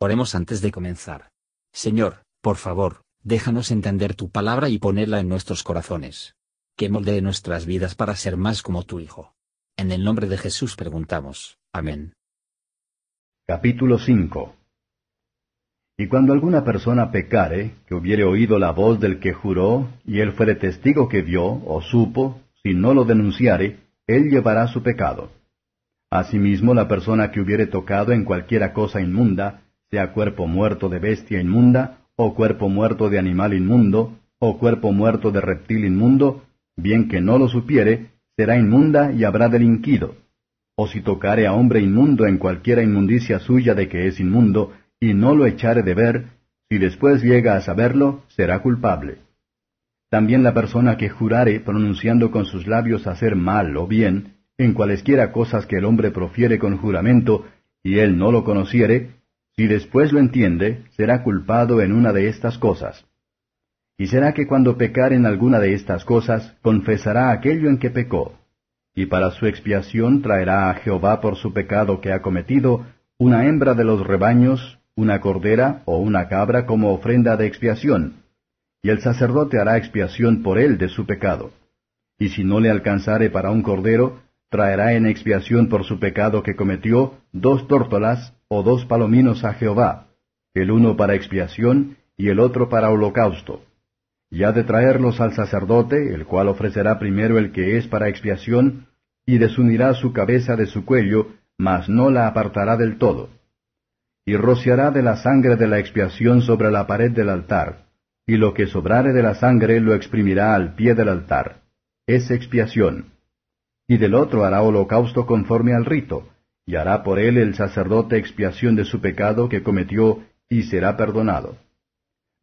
Oremos antes de comenzar. Señor, por favor, déjanos entender tu palabra y ponerla en nuestros corazones. Que moldee nuestras vidas para ser más como tu Hijo. En el nombre de Jesús preguntamos. Amén. Capítulo 5 Y cuando alguna persona pecare, que hubiere oído la voz del que juró, y él fuere testigo que vio, o supo, si no lo denunciare, él llevará su pecado. Asimismo, la persona que hubiere tocado en cualquiera cosa inmunda, sea cuerpo muerto de bestia inmunda, o cuerpo muerto de animal inmundo, o cuerpo muerto de reptil inmundo, bien que no lo supiere, será inmunda y habrá delinquido. O si tocare a hombre inmundo en cualquiera inmundicia suya de que es inmundo, y no lo echare de ver, si después llega a saberlo, será culpable. También la persona que jurare pronunciando con sus labios hacer mal o bien, en cualesquiera cosas que el hombre profiere con juramento, y él no lo conociere, si después lo entiende, será culpado en una de estas cosas. Y será que cuando pecar en alguna de estas cosas, confesará aquello en que pecó, y para su expiación traerá a Jehová por su pecado que ha cometido una hembra de los rebaños, una cordera o una cabra como ofrenda de expiación, y el sacerdote hará expiación por él de su pecado. Y si no le alcanzare para un cordero, traerá en expiación por su pecado que cometió dos tórtolas o dos palominos a Jehová, el uno para expiación y el otro para holocausto. Y ha de traerlos al sacerdote, el cual ofrecerá primero el que es para expiación, y desunirá su cabeza de su cuello, mas no la apartará del todo. Y rociará de la sangre de la expiación sobre la pared del altar, y lo que sobrare de la sangre lo exprimirá al pie del altar. Es expiación. Y del otro hará holocausto conforme al rito, y hará por él el sacerdote expiación de su pecado que cometió, y será perdonado.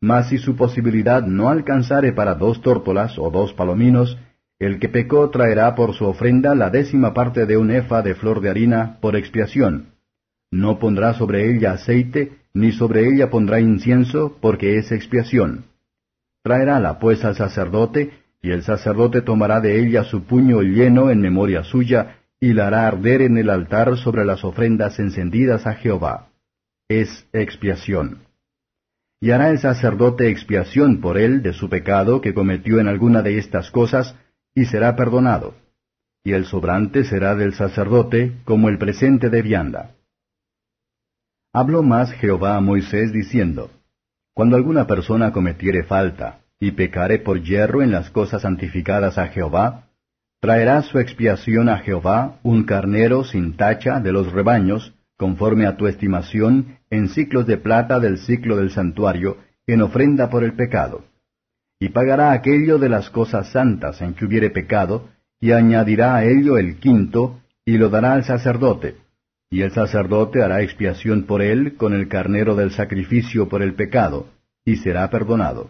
Mas si su posibilidad no alcanzare para dos tórtolas o dos palominos, el que pecó traerá por su ofrenda la décima parte de un efa de flor de harina por expiación. No pondrá sobre ella aceite, ni sobre ella pondrá incienso, porque es expiación. Traerála pues al sacerdote, y el sacerdote tomará de ella su puño lleno en memoria suya, y la hará arder en el altar sobre las ofrendas encendidas a Jehová. Es expiación. Y hará el sacerdote expiación por él de su pecado que cometió en alguna de estas cosas, y será perdonado. Y el sobrante será del sacerdote como el presente de vianda. Habló más Jehová a Moisés diciendo, Cuando alguna persona cometiere falta, y pecare por hierro en las cosas santificadas a Jehová, Traerá su expiación a Jehová un carnero sin tacha de los rebaños, conforme a tu estimación, en ciclos de plata del ciclo del santuario, en ofrenda por el pecado. Y pagará aquello de las cosas santas en que hubiere pecado, y añadirá a ello el quinto, y lo dará al sacerdote. Y el sacerdote hará expiación por él con el carnero del sacrificio por el pecado, y será perdonado.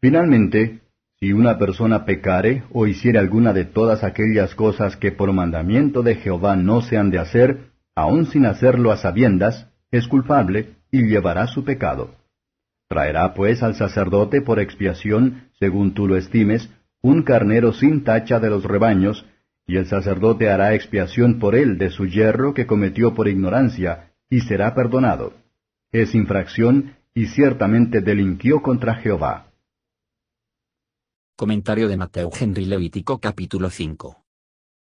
Finalmente, si una persona pecare o hiciere alguna de todas aquellas cosas que por mandamiento de Jehová no se han de hacer, aun sin hacerlo a sabiendas, es culpable y llevará su pecado. Traerá pues al sacerdote por expiación, según tú lo estimes, un carnero sin tacha de los rebaños, y el sacerdote hará expiación por él de su yerro que cometió por ignorancia, y será perdonado. Es infracción, y ciertamente delinquió contra Jehová. Comentario de Mateo Henry Levítico capítulo 5.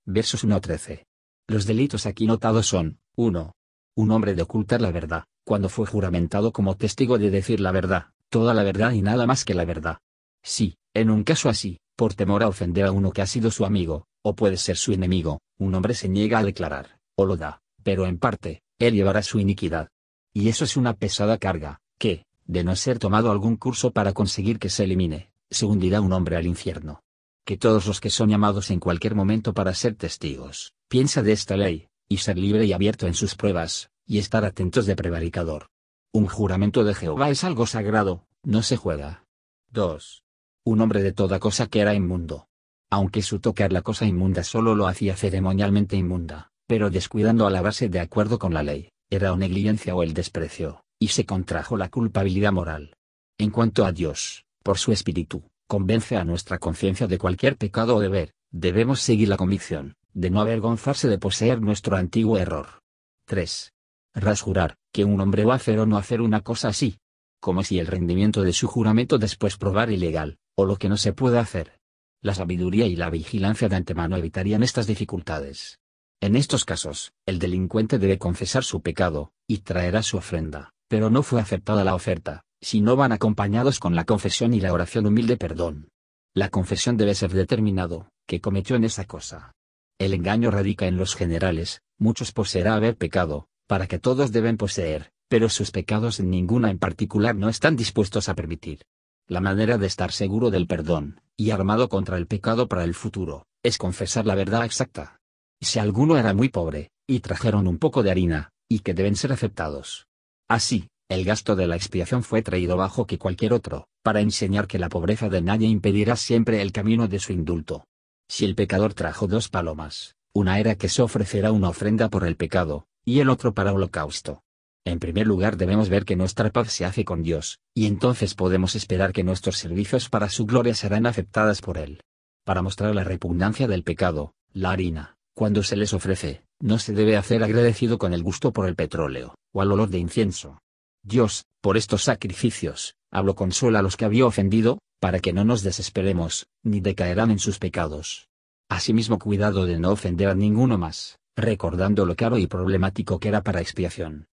Versos 1 a 13. Los delitos aquí notados son, 1. Un hombre de ocultar la verdad, cuando fue juramentado como testigo de decir la verdad, toda la verdad y nada más que la verdad. Sí, en un caso así, por temor a ofender a uno que ha sido su amigo, o puede ser su enemigo, un hombre se niega a declarar, o lo da, pero en parte, él llevará su iniquidad. Y eso es una pesada carga, que, de no ser tomado algún curso para conseguir que se elimine, se hundirá un hombre al infierno. Que todos los que son llamados en cualquier momento para ser testigos, piensa de esta ley, y ser libre y abierto en sus pruebas, y estar atentos de prevaricador. Un juramento de Jehová es algo sagrado, no se juega. 2. Un hombre de toda cosa que era inmundo. Aunque su tocar la cosa inmunda solo lo hacía ceremonialmente inmunda, pero descuidando a la base de acuerdo con la ley, era o negligencia o el desprecio, y se contrajo la culpabilidad moral. En cuanto a Dios, por su espíritu, convence a nuestra conciencia de cualquier pecado o deber, debemos seguir la convicción, de no avergonzarse de poseer nuestro antiguo error. 3. rasjurar, que un hombre va a hacer o no hacer una cosa así. Como si el rendimiento de su juramento después probar ilegal, o lo que no se puede hacer. La sabiduría y la vigilancia de antemano evitarían estas dificultades. En estos casos, el delincuente debe confesar su pecado, y traerá su ofrenda, pero no fue aceptada la oferta, si no van acompañados con la confesión y la oración humilde perdón. La confesión debe ser determinado, que cometió en esa cosa. El engaño radica en los generales, muchos poseerá haber pecado, para que todos deben poseer, pero sus pecados en ninguna en particular no están dispuestos a permitir. La manera de estar seguro del perdón, y armado contra el pecado para el futuro, es confesar la verdad exacta. Si alguno era muy pobre, y trajeron un poco de harina, y que deben ser aceptados. Así, el gasto de la expiación fue traído bajo que cualquier otro, para enseñar que la pobreza de nadie impedirá siempre el camino de su indulto. Si el pecador trajo dos palomas, una era que se ofrecerá una ofrenda por el pecado, y el otro para holocausto. En primer lugar debemos ver que nuestra paz se hace con Dios, y entonces podemos esperar que nuestros servicios para su gloria serán aceptadas por Él. Para mostrar la repugnancia del pecado, la harina, cuando se les ofrece, no se debe hacer agradecido con el gusto por el petróleo, o al olor de incienso. Dios, por estos sacrificios, hablo consuela a los que había ofendido, para que no nos desesperemos, ni decaerán en sus pecados. Asimismo cuidado de no ofender a ninguno más, recordando lo caro y problemático que era para expiación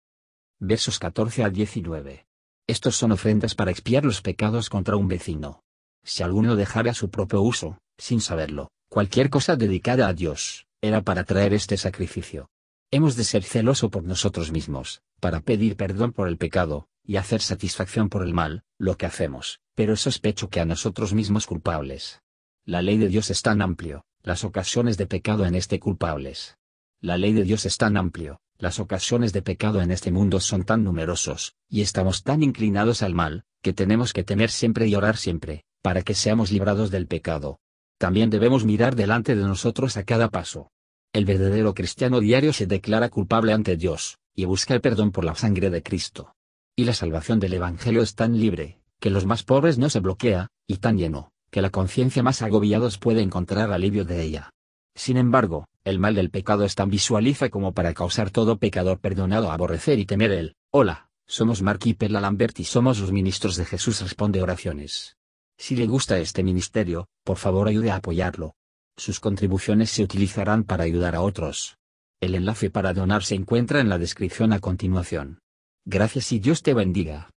versos 14 a 19. Estos son ofrendas para expiar los pecados contra un vecino. Si alguno dejara su propio uso, sin saberlo, cualquier cosa dedicada a Dios, era para traer este sacrificio. Hemos de ser celoso por nosotros mismos, para pedir perdón por el pecado, y hacer satisfacción por el mal, lo que hacemos, pero sospecho que a nosotros mismos culpables. La ley de Dios es tan amplio, las ocasiones de pecado en este culpables. La ley de Dios es tan amplio, las ocasiones de pecado en este mundo son tan numerosos, y estamos tan inclinados al mal, que tenemos que temer siempre y orar siempre, para que seamos librados del pecado. También debemos mirar delante de nosotros a cada paso. El verdadero cristiano diario se declara culpable ante Dios, y busca el perdón por la sangre de Cristo. Y la salvación del Evangelio es tan libre, que los más pobres no se bloquea, y tan lleno, que la conciencia más agobiados puede encontrar alivio de ella. Sin embargo, el mal del pecado es tan visualiza como para causar todo pecador perdonado a aborrecer y temer él. Hola, somos Mark y Perla Lambert y somos los ministros de Jesús Responde Oraciones. Si le gusta este ministerio, por favor ayude a apoyarlo. Sus contribuciones se utilizarán para ayudar a otros. El enlace para donar se encuentra en la descripción a continuación. Gracias y Dios te bendiga.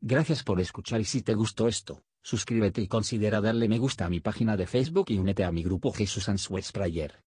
Gracias por escuchar y si te gustó esto, suscríbete y considera darle me gusta a mi página de Facebook y únete a mi grupo Jesús Answers Prayer.